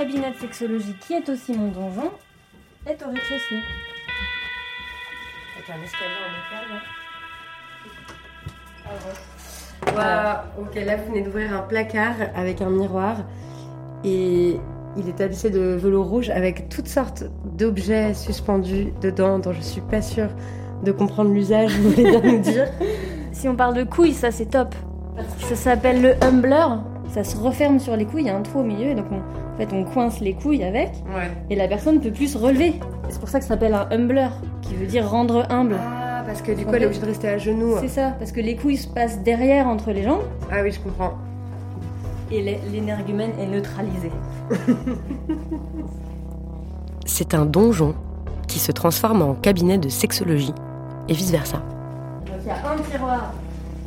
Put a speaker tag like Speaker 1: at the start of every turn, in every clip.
Speaker 1: Cabinet de sexologie, qui est aussi mon donjon, est au rez-de-chaussée. Avec un escalier en métal. Voilà. Ok, là vous venez d'ouvrir un placard avec un miroir et il est tapissé de velours rouge avec toutes sortes d'objets suspendus dedans dont je suis pas sûre de comprendre l'usage, vous voulez bien nous dire? Si on parle de couilles, ça c'est top. Ça s'appelle le humbler. Ça se referme sur les couilles, il y a un trou au milieu, donc on, en fait on coince les couilles avec
Speaker 2: Ouais.
Speaker 1: et la personne ne peut plus se relever. C'est pour ça que ça s'appelle un humbler, qui veut dire rendre humble.
Speaker 2: Ah, parce que du coup, elle est obligée de rester à genoux.
Speaker 1: C'est ça, parce que les couilles se passent derrière entre les jambes
Speaker 2: Ah oui, je comprends.
Speaker 1: et l'é- l'énergumène est neutralisé.
Speaker 3: C'est un donjon qui se transforme en cabinet de sexologie et vice-versa.
Speaker 1: Donc il y a un tiroir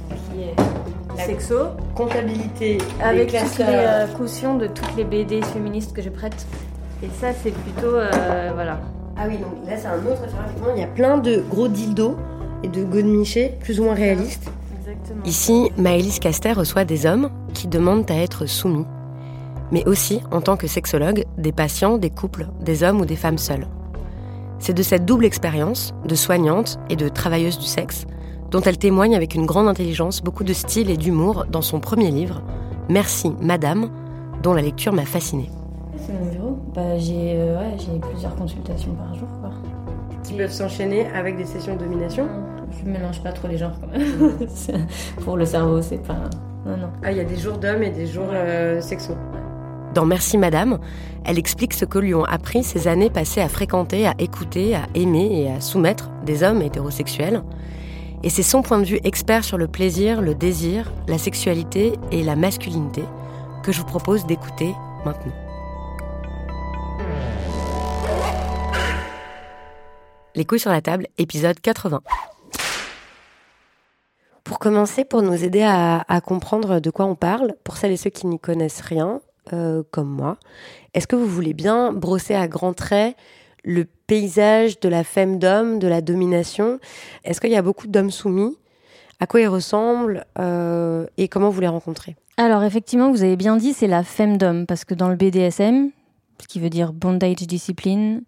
Speaker 1: qui est
Speaker 2: La-
Speaker 1: sexo,
Speaker 2: Comptabilité.
Speaker 1: avec
Speaker 2: les
Speaker 1: toutes les euh, cautions de toutes les BD féministes que je prête. Et ça, c'est plutôt. euh, voilà.
Speaker 2: Ah oui, donc là, c'est un autre. Effectivement, il y a plein de gros dildos et de godemichés plus ou moins réalistes.
Speaker 1: Exactement.
Speaker 3: Ici, Maëlys Caster reçoit des hommes qui demandent à être soumis, mais aussi, en tant que sexologue, des patients, des couples, des hommes ou des femmes seules. C'est de cette double expérience, de soignante et de travailleuse du sexe, dont elle témoigne avec une grande intelligence, beaucoup de style et d'humour dans son premier livre, Merci Madame, dont la lecture m'a fascinée.
Speaker 1: C'est mon bureau. Bah, j'ai euh, ouais, j'ai plusieurs consultations par jour. Quoi.
Speaker 2: Qui peuvent s'enchaîner avec des sessions de domination.
Speaker 1: Je mélange pas trop les genres quand même. Pour le cerveau, c'est pas. Non, non.
Speaker 2: Ah, il y a des jours d'hommes et des jours euh, sexos.
Speaker 3: Dans Merci Madame, elle explique ce que lui ont appris ces années passées à fréquenter, à écouter, à aimer et à soumettre des hommes hétérosexuels. Et c'est son point de vue expert sur le plaisir, le désir, la sexualité et la masculinité que je vous propose d'écouter maintenant. Les couilles sur la table, épisode 80. Pour commencer, pour nous aider à, comprendre de quoi on parle, pour celles et ceux qui n'y connaissent rien, euh, comme moi, est-ce que vous voulez bien brosser à grands traits le paysage de la femme-d'homme, de la domination Est-ce qu'il y a beaucoup d'hommes soumis? À quoi ils ressemblent euh, Et comment vous les rencontrez?
Speaker 1: Alors, effectivement, vous avez bien dit, c'est la femdom, parce que dans le BDSM, ce qui veut dire bondage discipline,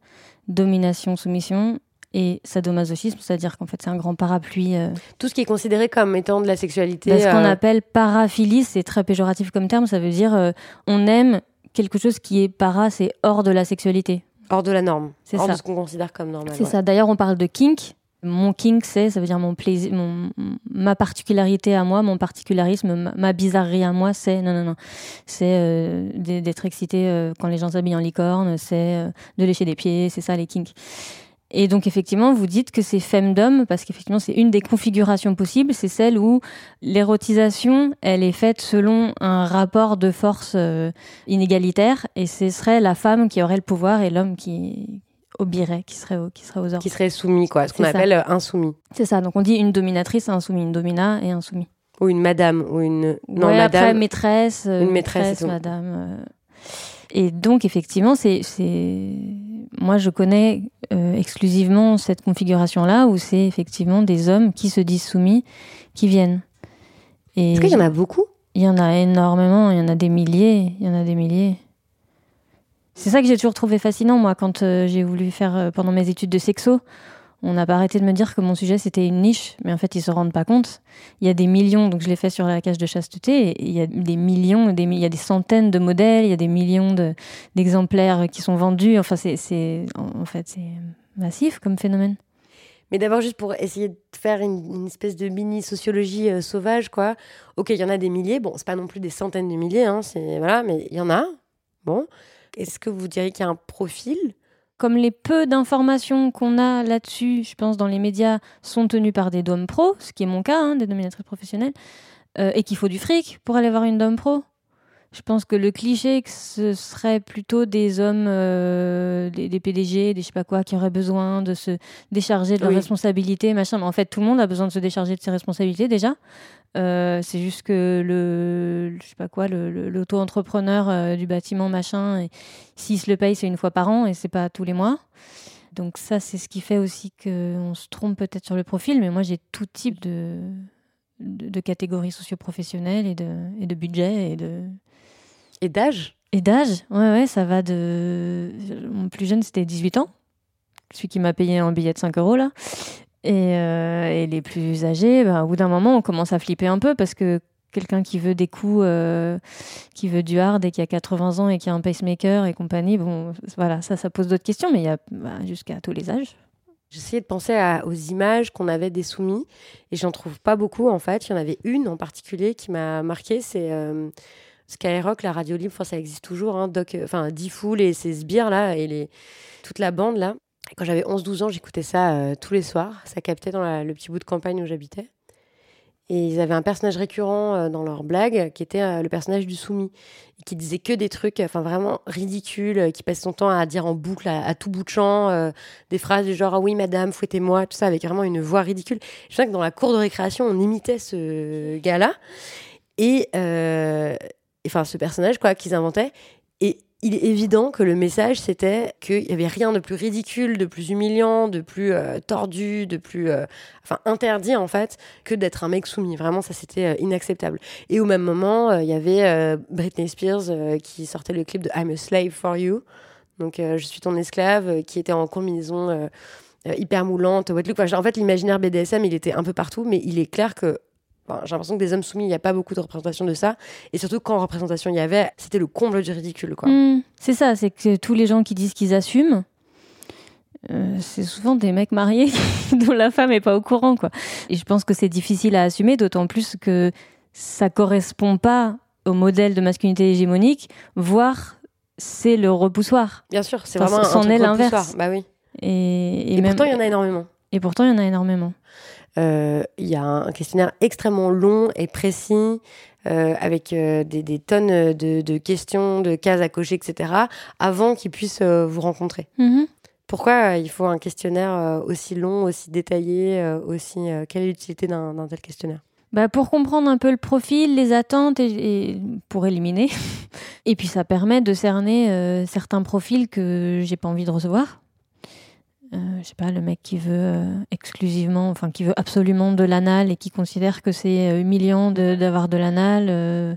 Speaker 1: domination, soumission, et sadomasochisme, c'est-à-dire qu'en fait, c'est un grand parapluie. euh,
Speaker 3: Tout ce qui est considéré comme étant de la sexualité.
Speaker 1: ce qu'on
Speaker 3: euh,
Speaker 1: appelle paraphilie, c'est très péjoratif comme terme, ça veut dire on aime quelque chose qui est para, c'est hors de la sexualité.
Speaker 3: Hors de la norme.
Speaker 1: C'est
Speaker 3: hors
Speaker 1: ça.
Speaker 3: de ce qu'on considère comme normal.
Speaker 1: C'est
Speaker 3: ouais.
Speaker 1: ça. D'ailleurs, on parle de kink. Mon kink, c'est, ça veut dire mon plaisir, mon, ma particularité à moi, mon particularisme, ma, ma bizarrerie à moi, c'est, non, non, non, c'est euh, d'être excité euh, quand les gens s'habillent en licorne, c'est euh, de lécher des pieds, c'est ça les kinks. Et donc, effectivement, vous dites que c'est femdom parce qu'effectivement, c'est une des configurations possibles. C'est celle où l'érotisation, elle est faite selon un rapport de force euh, inégalitaire et ce serait la femme qui aurait le pouvoir et l'homme qui au biret, qui serait, au, qui serait aux ordres.
Speaker 3: Qui serait soumis, quoi, ce qu'on
Speaker 1: ça.
Speaker 3: appelle euh, insoumis.
Speaker 1: C'est ça, donc on dit une dominatrice, un soumis, une domina et un soumis.
Speaker 3: Ou une madame, ou une. Non,
Speaker 1: ouais, après,
Speaker 3: madame.
Speaker 1: maîtresse, euh,
Speaker 3: Une maîtresse et tout.
Speaker 1: madame. Et donc, effectivement, c'est, c'est... moi, je connais euh, exclusivement cette configuration-là où c'est effectivement des hommes qui se disent soumis qui viennent.
Speaker 3: Est-ce qu'il y en a beaucoup?
Speaker 1: Il y en a énormément, il y en a des milliers, il y en a des milliers. C'est ça que j'ai toujours trouvé fascinant, moi, quand euh, j'ai voulu faire euh, pendant mes études de sexo. On n'a pas arrêté de me dire que mon sujet c'était une niche, mais en fait ils se rendent pas compte. Il y a des millions, donc je l'ai fait sur la cage de chasteté, et il y a des millions, il y a des centaines de modèles, il y a des millions de- d'exemplaires qui sont vendus. Enfin, c'est, en fait, c'est massif comme phénomène.
Speaker 3: Mais d'abord, juste pour essayer de faire une, espèce de mini sociologie euh, sauvage, quoi. Ok, il y en a des milliers. Bon, c'est pas non plus des centaines de milliers, hein, voilà, mais il y en a. Bon, est-ce que vous diriez qu'il y a un profil
Speaker 1: comme les peu d'informations qu'on a là-dessus, je pense, dans les médias, sont tenues par des DOM pro, ce qui est mon cas, hein, des dominatrices professionnelles, euh, et qu'il faut du fric pour aller voir une DOM pro. Je pense que le cliché, que ce serait plutôt des hommes, euh, des, des PDG, des je sais pas quoi, qui auraient besoin de se décharger de leurs
Speaker 3: Oui.
Speaker 1: responsabilités, machin. Mais en fait, tout le monde a besoin de se décharger de ses responsabilités déjà. Euh, c'est juste que le, je sais pas quoi, l'auto-entrepreneur euh, du bâtiment, machin, s'il se le paye, c'est une fois par an et c'est pas tous les mois. Donc ça, c'est ce qui fait aussi qu'on se trompe peut-être sur le profil. Mais moi, j'ai tout type de, de, de catégories socioprofessionnelles et de, et de budget et de,
Speaker 3: et d'âge?
Speaker 1: Et d'âge, ouais, ouais, ça va de. Mon plus jeune, c'était 18 ans. Celui qui m'a payé un billet de 5 euros, là. Et, euh, et les plus âgés, ben, au bout d'un moment, on commence à flipper un peu parce que quelqu'un qui veut des coups, euh, qui veut du hard et qui a 80 ans et qui a un pacemaker et compagnie, bon, voilà, ça, ça pose d'autres questions, mais il y a bah, jusqu'à tous les âges.
Speaker 3: J'essayais de penser aux images qu'on avait des soumis et j'en trouve pas beaucoup en fait. Il y en avait une en particulier qui m'a marqué, c'est euh, Skyrock, la radio libre. Ça existe toujours, hein, Doc, enfin D-Fool et ses sbires là et les, toute la bande là. Quand j'avais 11-12 ans, j'écoutais ça euh, tous les soirs. Ça captait dans le petit bout de campagne où j'habitais. Et ils avaient un personnage récurrent euh, dans leurs blagues qui était euh, le personnage du soumis qui disait que des trucs enfin vraiment ridicules, euh, qui passait son temps à dire en boucle à, tout bout de champ des phrases du genre ah oui madame fouettez-moi tout ça avec vraiment une voix ridicule. Je sais que dans la cour de récréation on imitait ce gars-là et enfin ce personnage quoi qu'ils inventaient il est évident que le message c'était qu'il y avait rien de plus ridicule, de plus humiliant, de plus euh, tordu, de plus euh, enfin interdit en fait que d'être un mec soumis. Vraiment ça c'était euh, inacceptable. Et au même moment il y avait Britney Spears qui sortait le clip de I'm a slave for you. Donc je suis ton esclave qui était en combinaison hyper moulante, wet look. En fait l'imaginaire BDSM il était un peu partout mais il est clair que J'ai l'impression que des hommes soumis, il n'y a pas beaucoup de représentation de ça. Et surtout, quand représentation il y avait, c'était le comble du ridicule. Quoi.
Speaker 1: Hmm, c'est ça, c'est que tous les gens qui disent qu'ils assument, euh, c'est souvent des mecs mariés dont la femme est pas au courant, quoi. Et je pense que c'est difficile à assumer, d'autant plus que ça correspond pas au modèle de masculinité hégémonique, voire c'est le repoussoir.
Speaker 3: Bien sûr, c'est
Speaker 1: Enfin,
Speaker 3: vraiment
Speaker 1: c'en est
Speaker 3: repoussoir.
Speaker 1: l'inverse.
Speaker 3: Bah oui.
Speaker 1: Et,
Speaker 3: Et,
Speaker 1: même-
Speaker 3: pourtant, il y en a énormément.
Speaker 1: et pourtant, il y en a énormément.
Speaker 3: Euh, Il y a un questionnaire extrêmement long et précis, euh, avec euh, des, des tonnes de, de questions, de cases à cocher, etc., avant qu'ils puissent euh, vous rencontrer.
Speaker 1: Mhm.
Speaker 3: Pourquoi il faut un questionnaire aussi long, aussi détaillé, aussi quelle est l'utilité d'un tel questionnaire?
Speaker 1: Bah, pour comprendre un peu le profil, les attentes et, et pour éliminer. et puis ça permet de cerner certains profils que j'ai pas envie de recevoir. Euh, je sais pas, le mec qui veut euh, exclusivement, enfin qui veut absolument de l'anal et qui considère que c'est euh, humiliant de- d'avoir de l'anal. euh,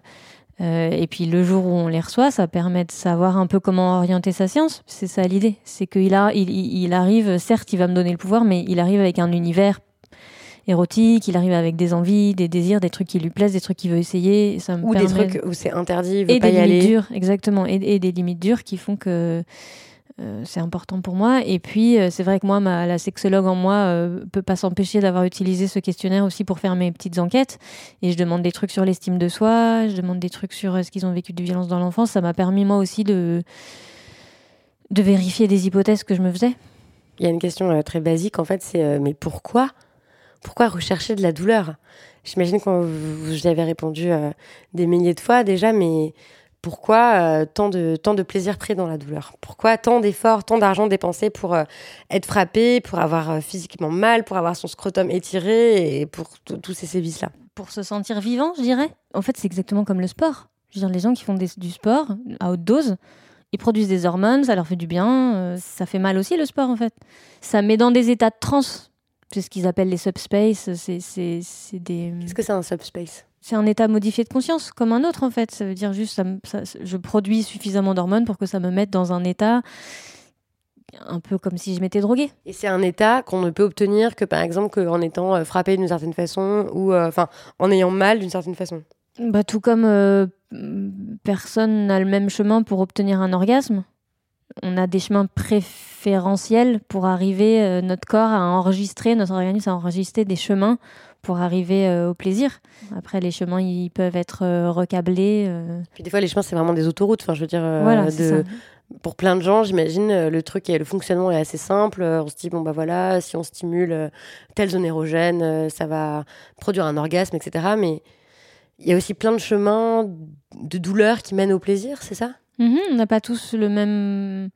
Speaker 1: euh, et puis le jour où on les reçoit, ça permet de savoir un peu comment orienter sa science. C'est ça l'idée. C'est qu'il a, il, il- il arrive, certes, il va me donner le pouvoir, mais il arrive avec un univers érotique, il arrive avec des envies, des désirs, des trucs qui lui plaisent, des trucs qu'il veut essayer. et Ça me
Speaker 3: Ou des trucs où c'est interdit, il veut
Speaker 1: et
Speaker 3: pas
Speaker 1: des
Speaker 3: y
Speaker 1: limites
Speaker 3: aller.
Speaker 1: dures, exactement, et, et des limites dures qui font que euh, c'est important pour moi. Et puis, euh, c'est vrai que moi, ma, la sexologue en moi euh, peut pas s'empêcher d'avoir utilisé ce questionnaire aussi pour faire mes petites enquêtes. Et je demande des trucs sur l'estime de soi, je demande des trucs sur euh, ce qu'ils ont vécu de violence dans l'enfance. Ça m'a permis moi aussi de de vérifier des hypothèses que je me faisais.
Speaker 3: Il y a une question très basique, en fait, c'est mais pourquoi? Pourquoi rechercher de la douleur? J'imagine que vous, y avez répondu des milliers de fois déjà, mais pourquoi euh, tant, de, tant de plaisir pris dans la douleur? Pourquoi tant d'efforts, tant d'argent dépensé pour euh, être frappé, pour avoir euh, physiquement mal, pour avoir son scrotum étiré et pour tous ces sévices-là?
Speaker 1: Pour se sentir vivant, je dirais? En fait, c'est exactement comme le sport. Je veux dire, les gens qui font du sport à haute dose, ils produisent des hormones, ça leur fait du bien, ça fait mal aussi le sport en fait. Ça met dans des états de transe. C'est ce qu'ils appellent les subspace. C'est des.
Speaker 3: Qu'est-ce que c'est un subspace?
Speaker 1: C'est un état modifié de conscience, comme un autre en fait. Ça veut dire juste, ça, je produis suffisamment d'hormones pour que ça me mette dans un état un peu comme si je m'étais droguée.
Speaker 3: Et c'est un état qu'on ne peut obtenir que par exemple en étant euh, frappé d'une certaine façon ou euh, en ayant mal d'une certaine façon.
Speaker 1: Bah, tout comme euh, personne n'a le même chemin pour obtenir un orgasme. On a des chemins préférentiels pour arriver, notre corps à enregistrer, notre organisme a enregistré des chemins pour arriver euh, au plaisir. Après, les chemins, ils peuvent être euh, recablés. Euh.
Speaker 3: Puis des fois, les chemins, c'est vraiment des autoroutes. Enfin, je veux dire, de... pour plein de gens, j'imagine, le truc le fonctionnement est assez simple. On se dit, bon, bah voilà, si on stimule telle zone érogène, ça va produire un orgasme, etc. Mais il y a aussi plein de chemins de douleur qui mènent au plaisir, c'est ça?
Speaker 1: Mm-hmm. On n'a pas tous le même.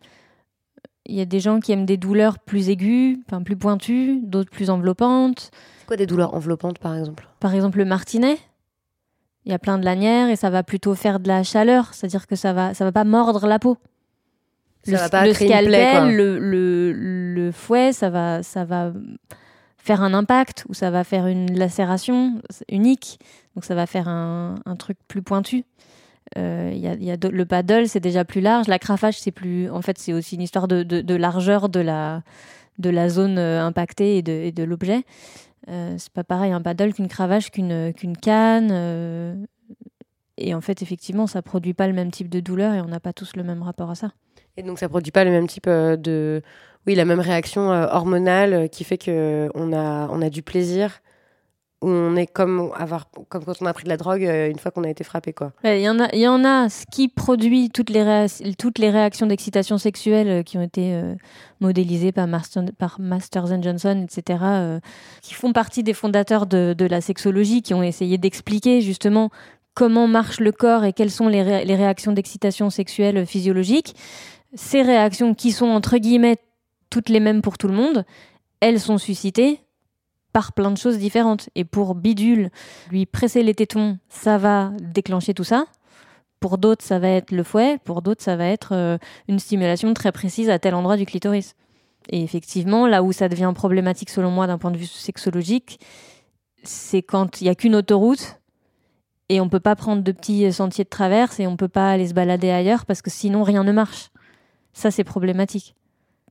Speaker 1: Il y a des gens qui aiment des douleurs plus aiguës, enfin plus pointues, d'autres plus enveloppantes
Speaker 3: quoi des douleurs enveloppantes, par exemple?
Speaker 1: Par exemple, le martinet. Il y a plein de lanières et ça va plutôt faire de la chaleur, c'est-à-dire que ça va, ça va pas mordre la peau.
Speaker 3: Ça le, va pas le
Speaker 1: scalpel, le, le, le, fouet, ça va, ça va faire un impact ou ça va faire une lacération unique. Donc ça va faire un, un truc plus pointu. Euh, il y a, y a le paddle, c'est déjà plus large. La crafage, c'est plus. En fait, c'est aussi une histoire de, de, de, largeur de la, de la zone euh, impactée et de, et de l'objet. Euh, c'est pas pareil un paddle qu'une cravache, qu'une qu'une canne. Euh, et en fait, effectivement, ça produit pas le même type de douleur et on n'a pas tous le même rapport à ça.
Speaker 3: Et donc, ça produit pas le même type euh, de. Oui, la même réaction hormonale qui fait qu'on a, on a du plaisir où on est comme, avoir, comme quand on a pris de la drogue euh, une fois qu'on a été frappé. quoi.
Speaker 1: Il y, en a, y en a ce qui produit toutes les, toutes les réactions d'excitation sexuelle euh, qui ont été euh, modélisées par, Masters and Johnson, etc., qui font partie des fondateurs de, de, la sexologie, qui ont essayé d'expliquer justement comment marche le corps et quelles sont les, les réactions d'excitation sexuelle physiologiques. Ces réactions qui sont entre guillemets toutes les mêmes pour tout le monde, elles sont suscitées par plein de choses différentes. Et pour Bidule, lui presser les tétons, ça va déclencher tout ça. Pour d'autres, ça va être le fouet. Pour d'autres, ça va être euh, une stimulation très précise à tel endroit du clitoris. Et effectivement, là où ça devient problématique selon moi d'un point de vue sexologique, c'est quand il n'y a qu'une autoroute et on peut pas prendre de petits sentiers de traverse et on peut pas aller se balader ailleurs parce que sinon rien ne marche. Ça, c'est problématique.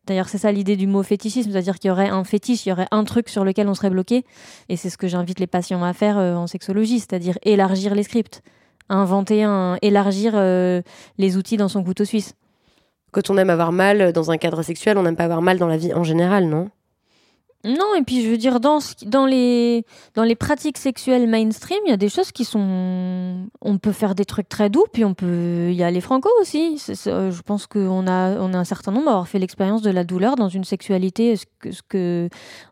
Speaker 1: D'ailleurs, c'est ça l'idée du mot fétichisme, c'est-à-dire qu'il y aurait un fétiche, il y aurait un truc sur lequel on serait bloqué. Et c'est ce que j'invite les patients à faire euh, en sexologie, c'est-à-dire élargir les scripts, inventer un, élargir euh, les outils dans son couteau suisse.
Speaker 3: Quand on aime avoir mal dans un cadre sexuel, on n'aime pas avoir mal dans la vie en général, non?
Speaker 1: Non, et puis je veux dire, dans, les, dans les pratiques sexuelles mainstream, il y a des choses qui sont. On peut faire des trucs très doux, puis on peut y aller franco aussi. je pense qu'on a, on a un certain nombre à avoir fait l'expérience de la douleur dans une sexualité, ce que, ce que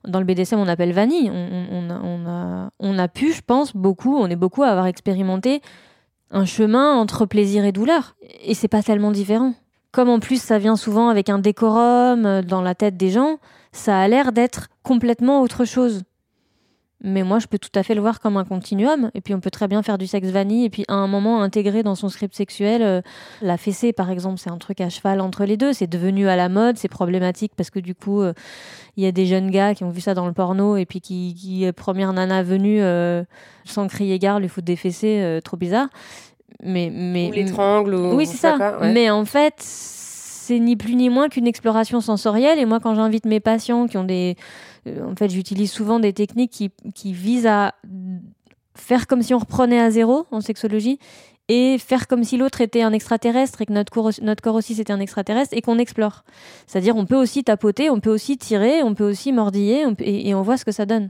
Speaker 1: dans le BDSM on appelle vanille. On, on, a, on, a, on a pu, je pense, beaucoup, on est beaucoup à avoir expérimenté un chemin entre plaisir et douleur. Et c'est pas tellement différent. Comme en plus ça vient souvent avec un décorum euh, dans la tête des gens ça a l'air d'être complètement autre chose. Mais moi, je peux tout à fait le voir comme un continuum. Et puis, on peut très bien faire du sexe vanille et puis à un moment intégrer dans son script sexuel euh, la fessée, par exemple. C'est un truc à cheval entre les deux. C'est devenu à la mode, c'est problématique parce que du coup, euh, il y a des jeunes gars qui ont vu ça dans le porno et puis qui, qui première nana venue, euh, sans crier gare, lui foutent des fessées, trop bizarre. Mais, mais,
Speaker 3: ou l'étrangle. Ou...
Speaker 1: Oui, c'est ça. Mais en fait, c'est ni plus ni moins qu'une exploration sensorielle. Et moi, quand j'invite mes patients qui ont des. Euh, en fait, j'utilise souvent des techniques qui, qui visent à faire comme si on reprenait à zéro en sexologie et faire comme si l'autre était un extraterrestre et que notre corps, notre corps aussi c'était un extraterrestre et qu'on explore. C'est-à-dire on peut aussi tapoter, on peut aussi tirer, on peut aussi mordiller et, et on voit ce que ça donne.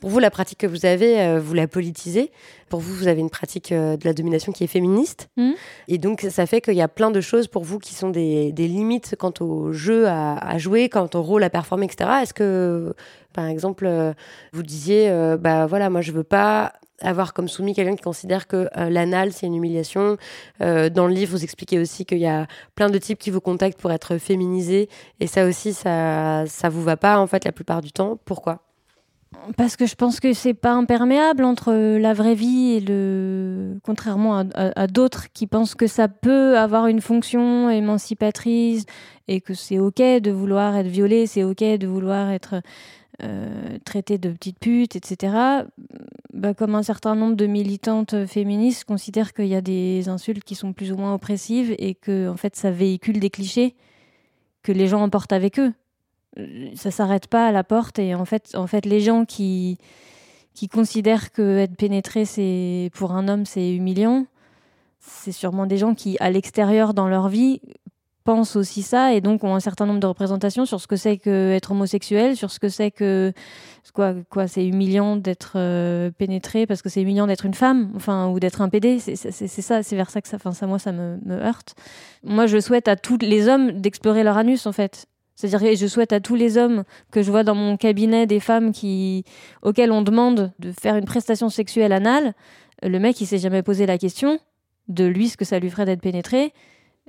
Speaker 3: Pour vous, la pratique que vous avez, euh, vous la politisez. Pour vous, vous avez une pratique euh, de la domination qui est féministe.
Speaker 1: Mhm.
Speaker 3: Et donc, ça fait qu'il y a plein de choses pour vous qui sont des, des limites quant au jeu à, à jouer, quant au rôle à performer, etc. Est-ce que, par exemple, euh, vous disiez, euh, bah voilà, moi, je veux pas avoir comme soumis quelqu'un qui considère que euh, l'anal c'est une humiliation. Euh, dans le livre, vous expliquez aussi qu'il y a plein de types qui vous contactent pour être féminisés et ça aussi, ça ça vous va pas en fait la plupart du temps. Pourquoi?
Speaker 1: Parce que je pense que c'est pas imperméable entre la vraie vie et le. Contrairement à, d'autres qui pensent que ça peut avoir une fonction émancipatrice et que c'est ok de vouloir être violé, c'est ok de vouloir être euh, traité de petite pute, etc. Bah, comme un certain nombre de militantes féministes considèrent qu'il y a des insultes qui sont plus ou moins oppressives et que en fait ça véhicule des clichés que les gens emportent avec eux Euh, ça s'arrête pas à la porte et en fait, en fait les gens qui, qui considèrent que être pénétré c'est pour un homme c'est humiliant, c'est sûrement des gens qui à l'extérieur dans leur vie pensent aussi ça et donc ont un certain nombre de représentations sur ce que c'est que être homosexuel, sur ce que c'est que quoi quoi c'est humiliant d'être euh, pénétré parce que c'est humiliant d'être une femme, enfin ou d'être un PD, c'est ça, c'est vers ça que ça, enfin ça moi ça me, me heurte. Moi je souhaite à tous les hommes d'explorer leur anus en fait. C'est-à-dire que je souhaite à tous les hommes que je vois dans mon cabinet des femmes auxquelles on demande de faire une prestation sexuelle anale, le mec il s'est jamais posé la question de lui ce que ça lui ferait d'être pénétré.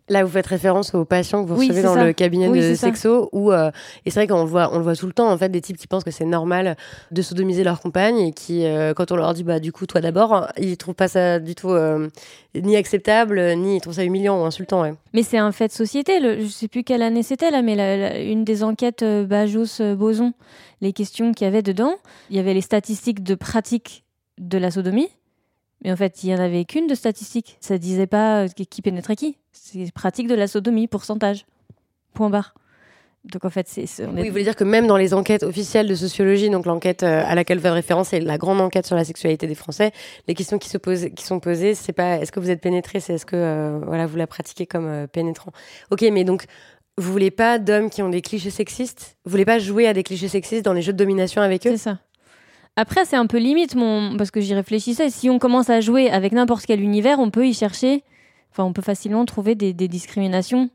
Speaker 3: Là, vous faites référence aux patients que vous
Speaker 1: Oui,
Speaker 3: recevez dans
Speaker 1: ça.
Speaker 3: le cabinet
Speaker 1: Oui,
Speaker 3: de sexo, où euh, et c'est vrai qu'on le voit, on le voit tout le temps en fait, des types qui pensent que c'est normal de sodomiser leur compagne et qui, euh, quand on leur dit bah du coup toi d'abord, ils trouvent pas ça du tout euh, ni acceptable, ni ils trouvent ça humiliant ou insultant. Ouais.
Speaker 1: Mais c'est un fait de société. Le, je sais plus quelle année c'était là, mais la- la- une des enquêtes Bajos-Boson, les questions qu'il y avait dedans, il y avait les statistiques de pratique de la sodomie. Mais en fait, il y en avait qu'une de statistiques. Ça disait pas euh, qui pénétrait qui. C'est pratique de la sodomie, pourcentage. Point barre. Donc en fait, c'est. c'est- on est-
Speaker 3: Oui, vous voulez dire que même dans les enquêtes officielles de sociologie, donc l'enquête euh, à laquelle vous faites référence, c'est la grande enquête sur la sexualité des Français, les questions qui, se posent, qui sont posées, c'est pas est-ce que vous êtes pénétré, c'est est-ce que euh, voilà, vous la pratiquez comme euh, pénétrant. Ok, mais donc vous voulez pas d'hommes qui ont des clichés sexistes? Vous voulez pas jouer à des clichés sexistes dans les jeux de domination avec eux?
Speaker 1: C'est ça. Après, c'est un peu limite, mon... parce que j'y réfléchissais. Si on commence à jouer avec n'importe quel univers, on peut y chercher. Enfin, on peut facilement trouver des, discriminations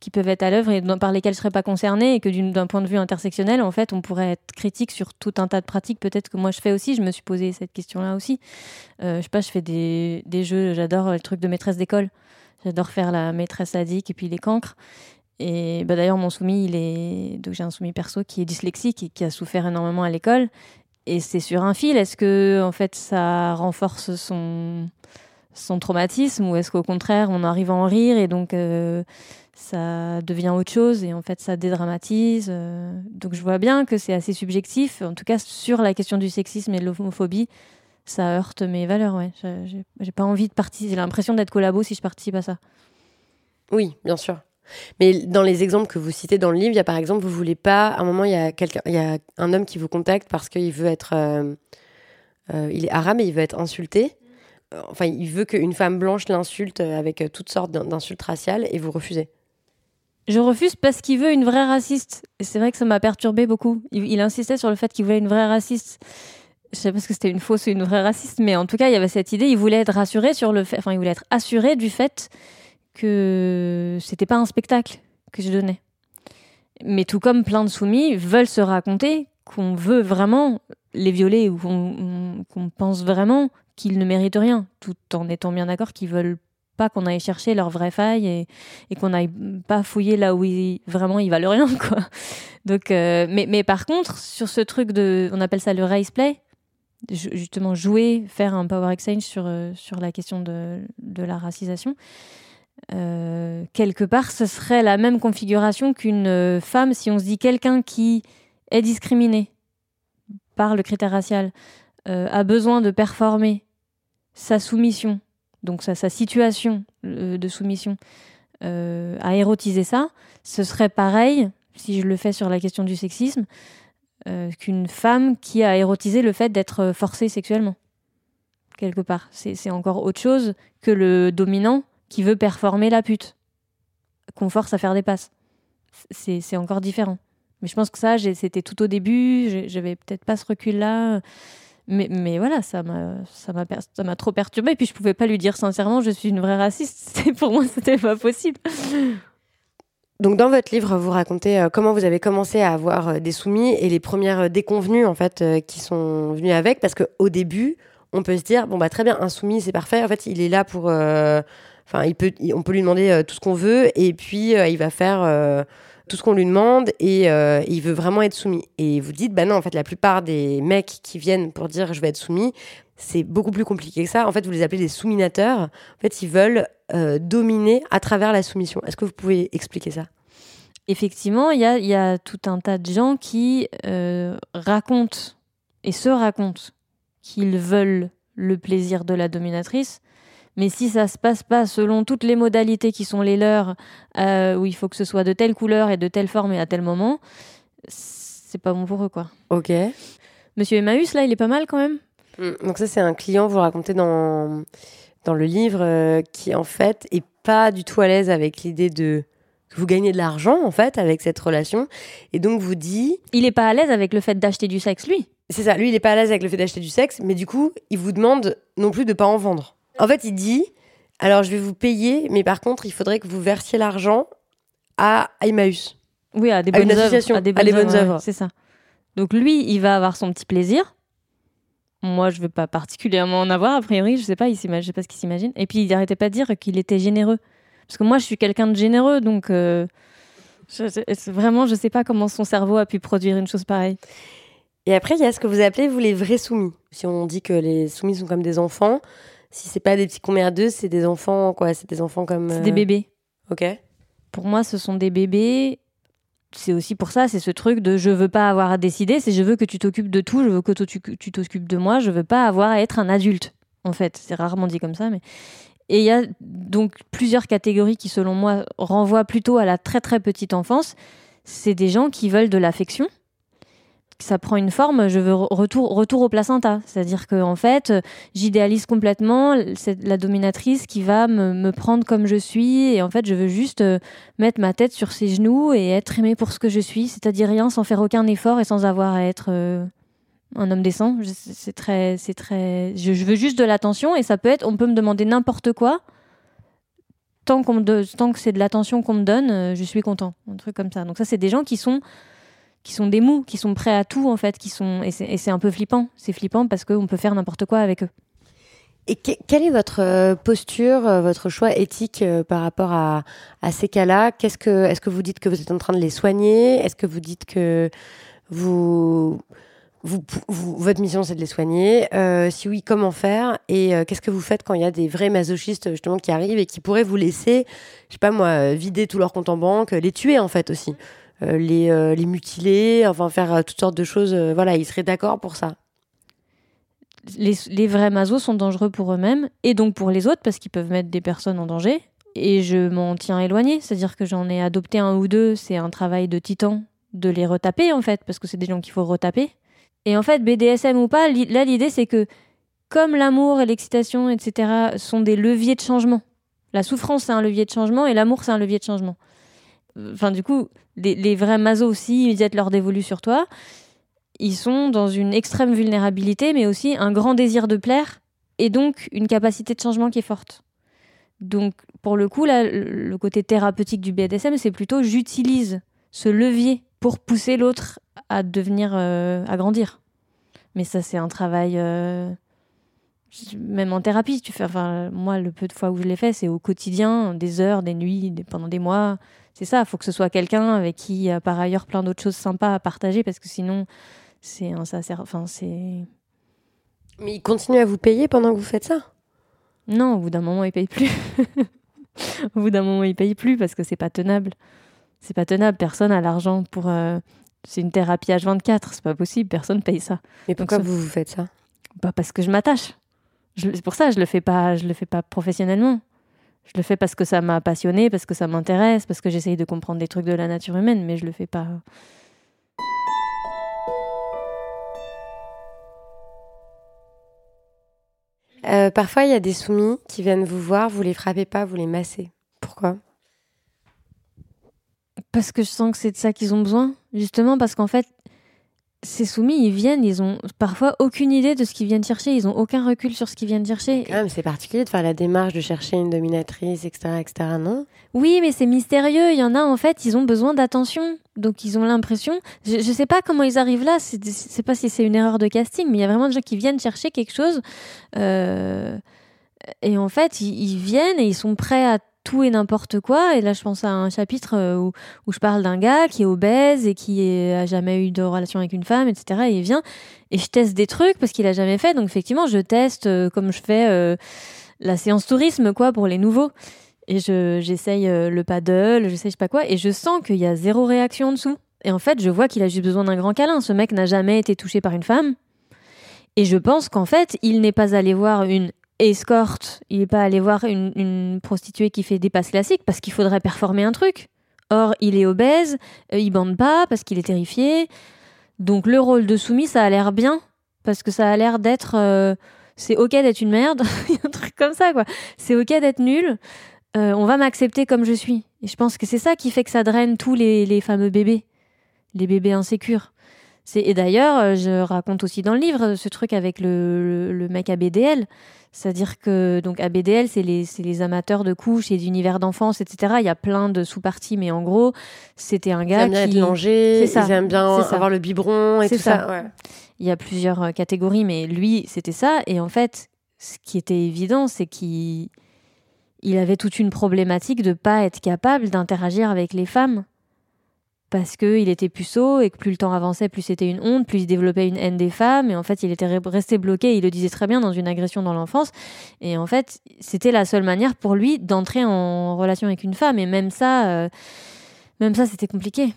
Speaker 1: qui peuvent être à l'œuvre et par lesquelles je ne serais pas concernée, et que d'un point de vue intersectionnel, en fait, on pourrait être critique sur tout un tas de pratiques. Peut-être que moi, je fais aussi. Je me suis posé cette question-là aussi. Euh, je sais pas, je fais des, des jeux. J'adore le truc de maîtresse d'école. J'adore faire la maîtresse sadique et puis les cancres. Et bah, d'ailleurs, mon soumis, il est. J'ai un soumis perso qui est dyslexique et qui a souffert énormément à l'école. Et c'est sur un fil. Est-ce que, en fait, ça renforce son, son traumatisme ou est-ce qu'au contraire, on arrive à en rire et donc euh, ça devient autre chose et en fait, ça dédramatise euh. Donc, je vois bien que c'est assez subjectif. En tout cas, sur la question du sexisme et de l'homophobie, ça heurte mes valeurs. Ouais. J'ai- pas envie de participer. J'ai l'impression d'être collabo si je participe à ça.
Speaker 3: Oui, bien sûr. Mais dans les exemples que vous citez dans le livre, il y a par exemple, vous voulez pas, à un moment, il y a quelqu'un, il y a un homme qui vous contacte parce qu'il veut être, euh, euh, il est arabe et il veut être insulté. Euh, Enfin, il veut qu'une femme blanche l'insulte avec toutes sortes d'in- d'insultes raciales et vous refusez.
Speaker 1: Je refuse parce qu'il veut une vraie raciste. Et c'est vrai que ça m'a perturbé beaucoup. Il, insistait sur le fait qu'il voulait une vraie raciste. Je sais pas si c'était une fausse ou une vraie raciste, mais en tout cas, il y avait cette idée. Il voulait être rassuré sur le fait, enfin, il voulait être assuré du fait que c'était pas un spectacle que je donnais. Mais tout comme plein de soumis veulent se raconter qu'on veut vraiment les violer ou qu'on pense vraiment qu'ils ne méritent rien, tout en étant bien d'accord qu'ils veulent pas qu'on aille chercher leurs vraies failles et, qu'on n'aille pas fouiller là où vraiment ils valent rien quoi. Donc euh, mais, mais par contre sur ce truc de on appelle ça le race play justement jouer faire un power exchange sur euh, sur la question de, de la racisation euh, quelque part ce serait la même configuration qu'une femme si on se dit quelqu'un qui est discriminé par le critère racial a besoin de performer sa soumission donc sa, situation euh, de soumission, euh, à érotiser ça, ce serait pareil, si je le fais sur la question du sexisme, euh, qu'une femme qui a érotisé le fait d'être forcée sexuellement, quelque part. C'est encore autre chose que le dominant qui veut performer la pute, qu'on force à faire des passes. C'est encore différent. Mais je pense que ça, c'était tout au début, j'avais peut-être pas ce recul-là. Mais, voilà, ça m'a trop perturbée. Et puis je pouvais pas lui dire sincèrement, je suis une vraie raciste. Pour moi, c'était pas possible.
Speaker 3: Donc dans votre livre, vous racontez euh, comment vous avez commencé à avoir euh, des soumis et les premières euh, déconvenues en fait qui sont venues avec, parce qu'au début, on peut se dire bon bah très bien, un soumis c'est parfait. En fait, il est là pour, enfin, il peut, on peut lui demander tout ce qu'on veut et puis il va faire tout ce qu'on lui demande et euh, il veut vraiment être soumis. Et vous dites, bah non, en fait, la plupart des mecs qui viennent pour dire je vais être soumis, c'est beaucoup plus compliqué que ça. En fait, vous les appelez des souminateurs. En fait, ils veulent euh, dominer à travers la soumission. Est-ce que vous pouvez expliquer ça?
Speaker 1: Effectivement, il y a, tout un tas de gens qui euh, racontent et se racontent qu'ils veulent le plaisir de la dominatrice, mais si ça se passe pas selon toutes les modalités qui sont les leurs, euh, où il faut que ce soit de telle couleur et de telle forme et à tel moment, c'est pas bon pour eux, quoi.
Speaker 3: Ok.
Speaker 1: Monsieur Emmaüs, là, il est pas mal quand même.
Speaker 3: Mm. Donc ça, c'est un client, vous racontez dans, dans le livre, euh, qui en fait est pas du tout à l'aise avec l'idée de que vous gagnez de l'argent, en fait, avec cette relation. Et donc vous dit...
Speaker 1: Il est pas à l'aise avec le fait d'acheter du sexe, lui.
Speaker 3: C'est ça, lui, il est pas à l'aise avec le fait d'acheter du sexe, mais du coup, il vous demande non plus de pas en vendre. En fait, il dit alors je vais vous payer, mais par contre, il faudrait que vous versiez l'argent à Emmaüs.
Speaker 1: Oui, à des bonnes associations, à, des bonnes, œuvres. c'est ça. Donc lui, il va avoir son petit plaisir. Moi, je ne vais pas particulièrement en avoir, a priori, je sais pas, il je sais pas ce qu'il s'imagine. Et puis, il n'arrêtait pas de dire qu'il était généreux. Parce que moi, je suis quelqu'un de généreux, donc euh, je, vraiment, je sais pas comment son cerveau a pu produire une chose pareille.
Speaker 3: Et après, il y a ce que vous appelez, vous, les vrais soumis. Si on dit que les soumis sont comme des enfants, si c'est pas des petits deux, c'est des enfants, quoi. C'est des enfants comme.
Speaker 1: C'est des euh, bébés.
Speaker 3: Ok.
Speaker 1: Pour moi, ce sont des bébés. C'est aussi pour ça, c'est ce truc de je veux pas avoir à décider, c'est je veux que tu t'occupes de tout, je veux que tu t'occupes de moi, je veux pas avoir à être un adulte. En fait, c'est rarement dit comme ça, mais. Et il y a donc plusieurs catégories qui, selon moi, renvoient plutôt à la très très petite enfance. C'est des gens qui veulent de l'affection, ça prend une forme, je veux retour, au placenta. C'est-à-dire que en fait, j'idéalise complètement la dominatrice qui va me, prendre comme je suis. Et en fait, je veux juste euh, mettre ma tête sur ses genoux et être aimée pour ce que je suis. C'est-à-dire rien sans faire aucun effort et sans avoir à être euh, un homme décent. C'est très, c'est très. Je, veux juste de l'attention et ça peut être. On peut me demander n'importe quoi. Tant, tant que c'est de l'attention qu'on me donne, euh, je suis content. Un truc comme ça. Donc ça, c'est des gens qui sont qui sont des mous, qui sont prêts à tout en fait, qui sont et c'est un peu flippant. C'est flippant parce qu'on peut faire n'importe quoi avec eux.
Speaker 3: Et quelle est votre euh, posture, euh, votre choix éthique euh, par rapport à, ces cas-là? Qu'est-ce que est-ce que vous dites que vous êtes en train de les soigner? Est-ce que vous dites que vous, votre mission c'est de les soigner? Si oui, comment faire? Et qu'est-ce que vous faites quand il y a des vrais masochistes justement qui arrivent et qui pourraient vous laisser, je sais pas moi, vider tout leur compte en banque, les tuer en fait aussi? Les, euh, les mutiler, enfin faire euh, toutes sortes de choses. voilà, ils seraient d'accord pour ça.
Speaker 1: Les, les, vrais masos sont dangereux pour eux-mêmes et donc pour les autres parce qu'ils peuvent mettre des personnes en danger. Et je m'en tiens éloigné, c'est-à-dire que j'en ai adopté un ou deux, c'est un travail de titan de les retaper en fait, parce que c'est des gens qu'il faut retaper. Et en fait, BDSM ou pas, là l'idée c'est que comme l'amour et l'excitation, etc., sont des leviers de changement, la souffrance c'est un levier de changement et l'amour c'est un levier de changement. Enfin, du coup, les, vrais masos aussi, ils jettent leur dévolu sur toi. Ils sont dans une extrême vulnérabilité, mais aussi un grand désir de plaire et donc une capacité de changement qui est forte. Donc, pour le coup, là, le côté thérapeutique du BDSM, c'est plutôt j'utilise ce levier pour pousser l'autre à devenir, euh, à grandir. Mais ça, c'est un travail, euh, même en thérapie, tu fais, enfin, moi, le peu de fois où je l'ai fait, c'est au quotidien, des heures, des nuits, pendant des mois. C'est ça, il faut que ce soit quelqu'un avec qui il y a par ailleurs plein d'autres choses sympas à partager, parce que sinon, c'est un, ça sert, enfin, c'est.
Speaker 2: Mais il continue à vous payer pendant que vous faites ça?
Speaker 1: Non, au bout d'un moment, il paye plus. au bout d'un moment, il paye plus parce que c'est pas tenable. C'est pas tenable. Personne a l'argent pour. Euh, c'est une thérapie H24, c'est pas possible. Personne paye ça.
Speaker 2: Mais pourquoi vous vous faites ça?
Speaker 1: Bah Parce que je m'attache. C'est pour ça je le fais pas. Je le fais pas professionnellement. Je le fais parce que ça m'a passionné, parce que ça m'intéresse, parce que j'essaye de comprendre des trucs de la nature humaine, mais je le fais pas.
Speaker 2: Euh, parfois, il y a des soumis qui viennent vous voir, vous les frappez pas, vous les massez. Pourquoi?
Speaker 1: Parce que je sens que c'est de ça qu'ils ont besoin. Justement, parce qu'en fait, ces soumis, ils viennent, ils ont parfois aucune idée de ce qu'ils viennent chercher, ils ont aucun recul sur ce qu'ils viennent chercher.
Speaker 2: Quand même, c'est particulier de faire la démarche de chercher une dominatrice, etc., etc., non?
Speaker 1: Oui, mais c'est mystérieux. Il y en a, en fait, ils ont besoin d'attention. Donc, ils ont l'impression. Je, ne sais pas comment ils arrivent là. Je sais pas si c'est une erreur de casting, mais il y a vraiment des gens qui viennent chercher quelque chose. Euh, et en fait, ils viennent et ils sont prêts à tout et n'importe quoi. Et là, je pense à un chapitre euh, où, où je parle d'un gars qui est obèse et qui a jamais eu de relation avec une femme, etc. Et il vient et je teste des trucs parce qu'il a jamais fait. Donc effectivement, je teste euh, comme je fais euh, la séance tourisme, quoi, pour les nouveaux. Et je, j'essaye le paddle, je sais pas quoi, et je sens qu'il y a zéro réaction en dessous. Et en fait, je vois qu'il a juste besoin d'un grand câlin. Ce mec n'a jamais été touché par une femme. Et je pense qu'en fait, il n'est pas allé voir une escorte, il n'est pas allé voir une, prostituée qui fait des passes classiques parce qu'il faudrait performer un truc. Or, il est obèse, euh, il bande pas parce qu'il est terrifié. Donc, le rôle de soumis, ça a l'air bien parce que ça a l'air d'être. Euh, c'est ok d'être une merde, un truc comme ça, quoi. C'est ok d'être nul. Euh, on va m'accepter comme je suis. Et je pense que c'est ça qui fait que ça draine tous les, les fameux bébés, les bébés insécures. Et d'ailleurs, je raconte aussi dans le livre ce truc avec le, le, mec à BDL. C'est-à-dire que donc ABDL, c'est les, les, amateurs de couches et d'univers d'enfance, etc. Il y a plein de sous-parties, mais en gros, c'était un gars qui...
Speaker 2: être ils aiment bien avoir le biberon et tout ça.
Speaker 1: Il y a plusieurs euh, catégories, mais lui, c'était ça. Et en fait, ce qui était évident, c'est qu'il il avait toute une problématique de pas être capable d'interagir avec les femmes parce qu'il était puceau et que plus le temps avançait, plus c'était une honte, plus il développait une haine des femmes. Et en fait, il était resté bloqué, il le disait très bien, dans une agression dans l'enfance. Et en fait, c'était la seule manière pour lui d'entrer en relation avec une femme. Et même ça, euh, même ça, c'était compliqué.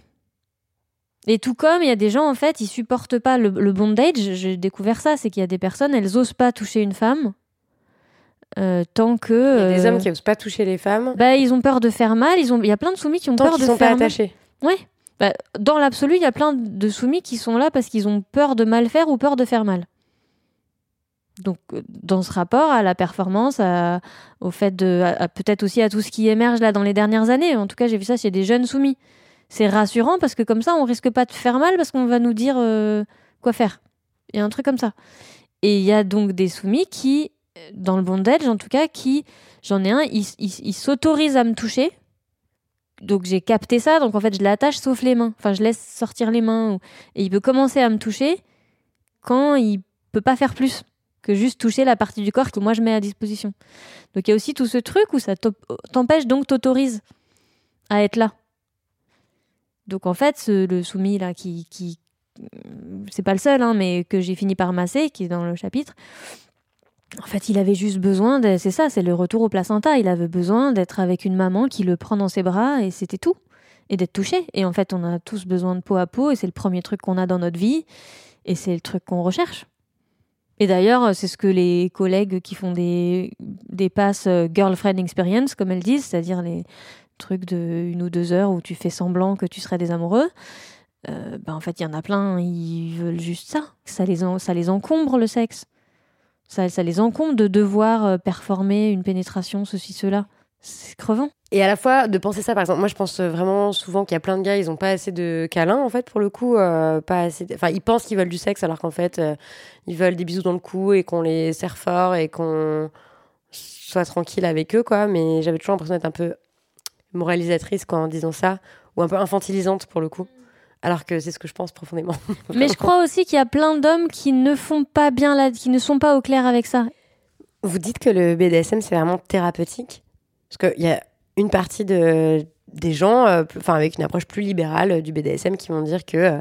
Speaker 1: Et tout comme il y a des gens, en fait, ils supportent pas le, bondage. J'ai découvert ça, c'est qu'il y a des personnes, elles osent pas toucher une femme. Euh, tant que
Speaker 2: il y a des hommes euh, qui osent pas toucher les femmes.
Speaker 1: Bah, ils ont peur de faire mal. Ils ont, il y a plein de soumis qui ont peur de
Speaker 2: sont
Speaker 1: faire
Speaker 2: pas attachés.
Speaker 1: Ouais. Bah, dans l'absolu, il y a plein de soumis qui sont là parce qu'ils ont peur de mal faire ou peur de faire mal. Donc, euh, dans ce rapport à la performance, au fait de, peut-être aussi à tout ce qui émerge là dans les dernières années. En tout cas, j'ai vu ça chez des jeunes soumis. C'est rassurant parce que comme ça, on risque pas de faire mal parce qu'on va nous dire euh, quoi faire. Il y a un truc comme ça. Et il y a donc des soumis qui, dans le bondage en tout cas, qui, j'en ai un, ils s'autorisent à me toucher donc j'ai capté ça, donc en fait je l'attache sauf les mains. Enfin, je laisse sortir les mains et il peut commencer à me toucher quand il peut pas faire plus que juste toucher la partie du corps que moi je mets à disposition. Donc il y a aussi tout ce truc où ça t'empêche donc t'autorise à être là. Donc en fait, le soumis là qui, c'est pas le seul, hein, mais que j'ai fini par masser, qui est dans le chapitre, en fait, il avait juste besoin, de... c'est ça, c'est le retour au placenta. Il avait besoin d'être avec une maman qui le prend dans ses bras et c'était tout. Et d'être touché. Et en fait, on a tous besoin de peau à peau et c'est le premier truc qu'on a dans notre vie et c'est le truc qu'on recherche. Et d'ailleurs, c'est ce que les collègues qui font des, des passes euh, girlfriend experience, comme elles disent, c'est-à-dire les trucs de une ou deux heures où tu fais semblant que tu serais des amoureux. Euh, ben en fait, il y en a plein, ils veulent juste ça. Ça les, ça les encombre le sexe. Ça, les encombre de devoir euh, performer une pénétration, ceci, cela. C'est crevant.
Speaker 2: Et à la fois de penser ça, par exemple, moi je pense vraiment souvent qu'il y a plein de gars, ils n'ont pas assez de câlins en fait pour le coup, euh, pas assez. Enfin, ils pensent qu'ils veulent du sexe alors qu'en fait, euh, ils veulent des bisous dans le cou et qu'on les serre fort et qu'on
Speaker 3: sois tranquille avec eux, quoi. Mais j'avais toujours l'impression d'être un peu moralisatrice, quoi, en disant ça, ou un peu infantilisante pour le coup. Alors que c'est ce que je pense profondément.
Speaker 1: Mais je crois aussi qu'il y a plein d'hommes qui ne font pas bien là, qui ne sont pas au clair avec ça.
Speaker 3: Vous dites que le BDSM c'est vraiment thérapeutique, parce qu'il y a une partie de des gens, euh, enfin avec une approche plus libérale euh, du BDSM, qui vont dire que, euh,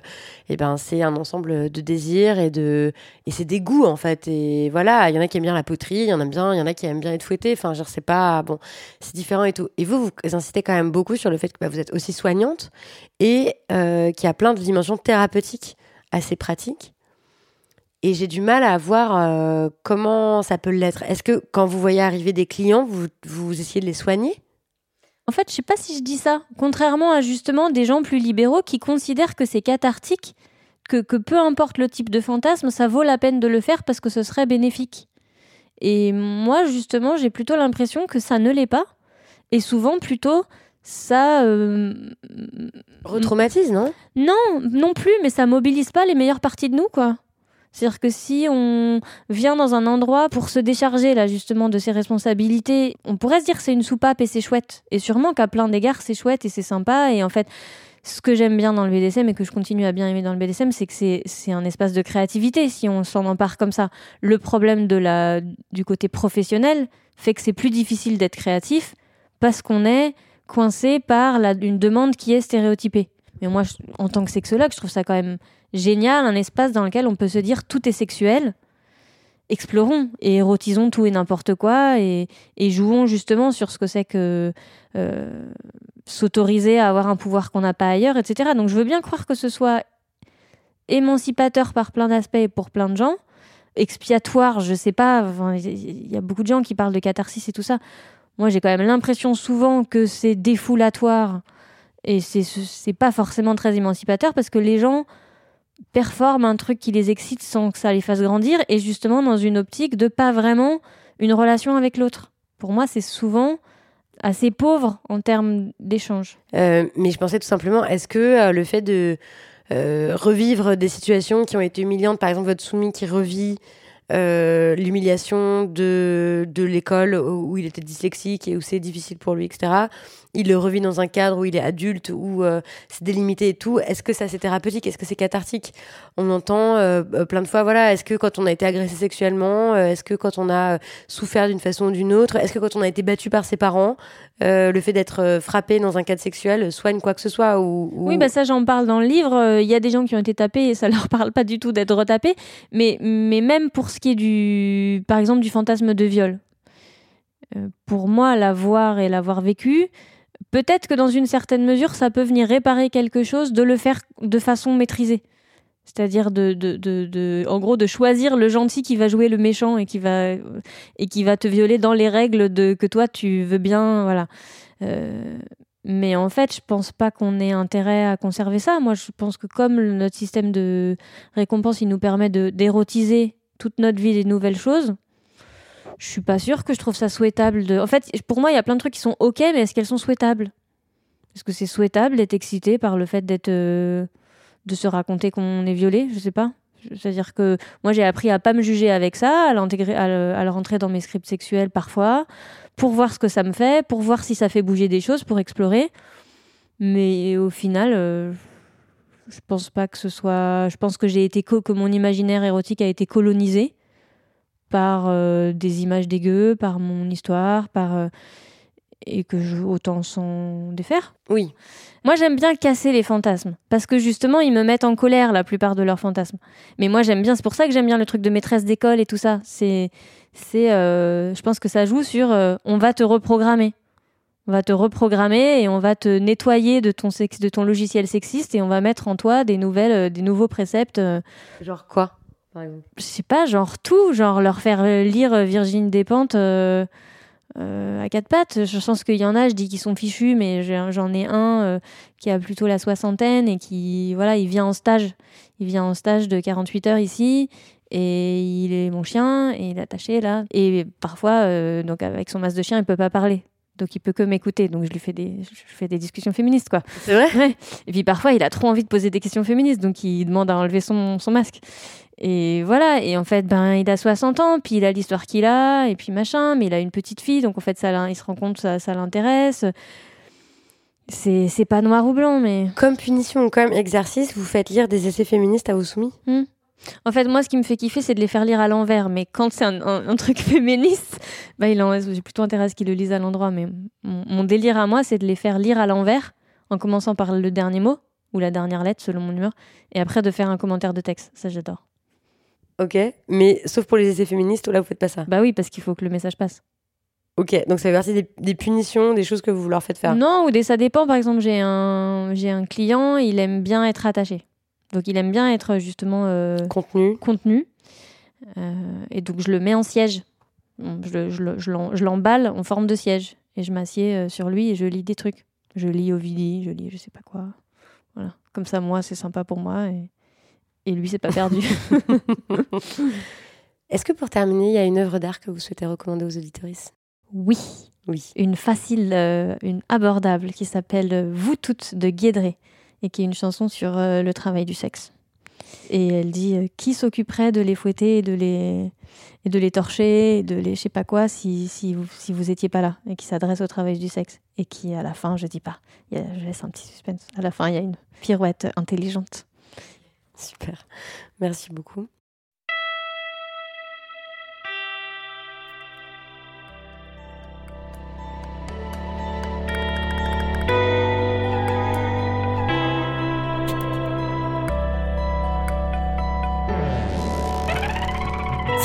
Speaker 3: eh ben, c'est un ensemble de désirs et de et c'est des goûts en fait. Et voilà, il y en a qui aiment bien la poterie, il y en a qui aiment bien être fouettés. Enfin, je sais pas, bon, c'est différent et tout. Et vous, vous incitez quand même beaucoup sur le fait que bah, vous êtes aussi soignante et qu'il y a plein de dimensions thérapeutiques assez pratiques. Et j'ai du mal à voir comment ça peut l'être. Est-ce que quand vous voyez arriver des clients, vous, vous essayez de les soigner?
Speaker 1: En fait, je sais pas si je dis ça. Contrairement à justement des gens plus libéraux qui considèrent que c'est cathartique, que, peu importe le type de fantasme, ça vaut la peine de le faire parce que ce serait bénéfique. Et moi, justement, j'ai plutôt l'impression que ça ne l'est pas. Et souvent, plutôt, ça. Euh,
Speaker 3: Retraumatise, non?
Speaker 1: Non, non plus, mais ça mobilise pas les meilleures parties de nous, quoi. C'est-à-dire que si on vient dans un endroit pour se décharger là justement de ses responsabilités, on pourrait se dire que c'est une soupape et c'est chouette. Et sûrement qu'à plein d'égards c'est chouette et c'est sympa. Et en fait, ce que j'aime bien dans le BDSM et que je continue à bien aimer dans le BDSM, c'est que c'est un espace de créativité si on s'en empare comme ça. Le problème de la, du côté professionnel fait que c'est plus difficile d'être créatif parce qu'on est coincé par la, une demande qui est stéréotypée. Mais moi, en tant que sexologue, je trouve ça quand même génial, un espace dans lequel on peut se dire tout est sexuel. Explorons et érotisons tout et n'importe quoi et, jouons justement sur ce que c'est que euh, s'autoriser à avoir un pouvoir qu'on n'a pas ailleurs, etc. Donc je veux bien croire que ce soit émancipateur par plein d'aspects pour plein de gens, expiatoire, je sais pas, il y a beaucoup de gens qui parlent de catharsis et tout ça. Moi j'ai quand même l'impression souvent que c'est défoulatoire et c'est pas forcément très émancipateur parce que les gens performent un truc qui les excite sans que ça les fasse grandir et justement dans une optique de pas vraiment une relation avec l'autre. Pour moi, c'est souvent assez pauvre en termes d'échange.
Speaker 3: Euh, mais je pensais tout simplement, est-ce que euh, le fait de euh, revivre des situations qui ont été humiliantes, par exemple votre soumis qui revit l'humiliation de, de l'école où il était dyslexique et où c'est difficile pour lui, etc il le revit dans un cadre où il est adulte, où euh, c'est délimité et tout. Est-ce que ça c'est thérapeutique? Est-ce que c'est cathartique? On entend euh, euh, plein de fois, voilà, est-ce que quand on a été agressé sexuellement, est-ce que quand on a souffert d'une façon ou d'une autre, est-ce que quand on a été battu par ses parents, le fait d'être frappé dans un cadre sexuel soigne quoi que ce soit ou,
Speaker 1: Oui, bah ça j'en parle dans le livre. Il y a des gens qui ont été tapés et ça leur parle pas du tout d'être retapés. Mais, mais même pour ce qui est du, par exemple, du fantasme de viol. pour moi, l'avoir et l'avoir vécu, peut-être que dans une certaine mesure, ça peut venir réparer quelque chose de le faire de façon maîtrisée. C'est-à-dire de, de, en gros, de choisir le gentil qui va jouer le méchant et qui va, et qui va te violer dans les règles de, que toi tu veux bien, voilà. Euh, mais en fait, je pense pas qu'on ait intérêt à conserver ça. Moi, je pense que comme notre système de récompense, il nous permet d'érotiser toute notre vie des nouvelles choses, je suis pas sûre que je trouve ça souhaitable. De... En fait, pour moi, il y a plein de trucs qui sont ok, mais est-ce qu'elles sont souhaitables? Est-ce que c'est souhaitable d'être excité par le fait d'être, euh, de se raconter qu'on est violé Je sais pas. C'est-à-dire que moi, j'ai appris à pas me juger avec ça, à l'intégrer, à le, rentrer dans mes scripts sexuels parfois, pour voir ce que ça me fait, pour voir si ça fait bouger des choses, pour explorer. Mais au final, euh, je pense pas que ce soit. Je pense que j'ai été que mon imaginaire érotique a été colonisé par euh, des images dégueu, par mon histoire, par euh, et que je autant s'en défaire.
Speaker 3: Oui.
Speaker 1: Moi, j'aime bien casser les fantasmes parce que justement, ils me mettent en colère la plupart de leurs fantasmes. Mais moi, j'aime bien. C'est pour ça que j'aime bien le truc de maîtresse d'école et tout ça. C'est, c'est, euh, je pense que ça joue sur on va te reprogrammer. On va te reprogrammer et on va te nettoyer de ton, de ton logiciel sexiste et on va mettre en toi des nouvelles, des nouveaux préceptes.
Speaker 3: Genre quoi?
Speaker 1: Je sais pas, genre tout, genre leur faire euh, lire euh, Virginie Despentes euh, à quatre pattes. Je pense qu'il y en a, je dis qu'ils sont fichus, mais j'en ai un qui a plutôt la soixantaine et qui, voilà, il vient en stage. Il vient en stage de 48 heures ici et il est mon chien et il est attaché là. Et parfois, donc avec son masque de chien, il peut pas parler. Donc il peut que m'écouter. Donc je lui fais des, je fais des discussions féministes, quoi.
Speaker 2: C'est vrai?
Speaker 1: Ouais. Et puis parfois, il a trop envie de poser des questions féministes, donc il demande à enlever son, son masque. Et voilà. Et en fait, ben, il a 60 ans, puis il a l'histoire qu'il a, et puis machin, mais il a une petite fille, donc en fait, ça, il se rend compte, ça, ça l'intéresse. C'est, c'est pas noir ou blanc, mais.
Speaker 2: Comme punition ou comme exercice, vous faites lire des essais féministes à vos soumis
Speaker 1: En fait, moi, ce qui me fait kiffer, c'est de les faire lire à l'envers. Mais quand c'est un, un- un truc féministe, bah, il en, j'ai plutôt intérêt à ce qu'ils le lisent à l'endroit. Mais mon, mon délire à moi, c'est de les faire lire à l'envers, en commençant par le dernier mot, ou la dernière lettre, selon mon humeur, et après de faire un commentaire de texte. Ça, j'adore.
Speaker 2: Ok, mais sauf pour les essais féministes, là vous faites pas ça.
Speaker 1: Bah oui, parce qu'il faut que le message passe.
Speaker 2: Ok, donc ça fait partie des, des punitions, des choses que vous leur faites faire.
Speaker 1: Non, ou des ça dépend. Par exemple, j'ai un, j'ai un client, il aime bien être attaché. Donc, il aime bien être justement euh,
Speaker 2: Contenu.
Speaker 1: contenu. Euh, et donc, je le mets en siège. Je, je je l'emballe en forme de siège. Et je m'assieds euh, sur lui et je lis des trucs. Je lis Ovidie, je lis je sais pas quoi. Voilà. Comme ça, moi, c'est sympa pour moi. Et, et lui, c'est pas perdu.
Speaker 2: Est-ce que pour terminer, il y a une œuvre d'art que vous souhaitez recommander aux auditoristes
Speaker 1: oui.
Speaker 2: Oui.
Speaker 1: Une facile, euh, une abordable qui s'appelle Vous toutes de Guédré et qui est une chanson sur euh, le travail du sexe. Et elle dit euh, qui s'occuperait de les fouetter et de les et de les torcher et de les je sais pas quoi si si vous si vous étiez pas là et qui s'adresse au travail du sexe? Et qui à la fin je dis pas il y a- je laisse un petit suspense à la fin il y a une pirouette intelligente
Speaker 2: Super. Merci beaucoup.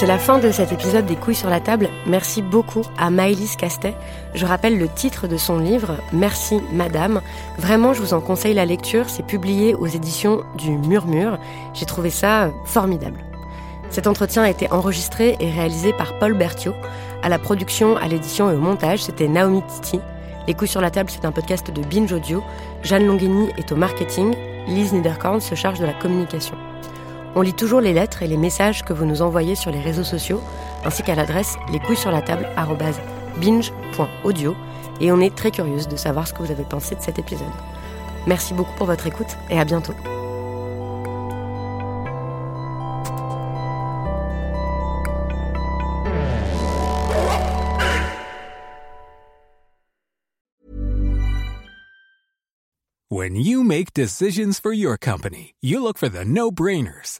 Speaker 3: C'est la fin de cet épisode des couilles sur la table. Merci beaucoup à Maëlys Castet. Je rappelle le titre de son livre, Merci Madame. Vraiment, je vous en conseille la lecture. C'est publié aux éditions du Murmure. J'ai trouvé ça formidable. Cet entretien a été enregistré et réalisé par Paul Berthiaud. À la production, à l'édition et au montage, c'était Naomi Titi. Les couilles sur la table, c'est un podcast de Binge Audio. Jeanne Longhini est au marketing. Lise Niederkorn se charge de la communication. On lit toujours les lettres et les messages que vous nous envoyez sur les réseaux sociaux, ainsi qu'à l'adresse lescouillessurlatable@binge.audio et on est très curieuse de savoir ce que vous avez pensé de cet épisode. Merci beaucoup pour votre écoute et à bientôt.
Speaker 4: When you make decisions for your company, you look for the no brainers.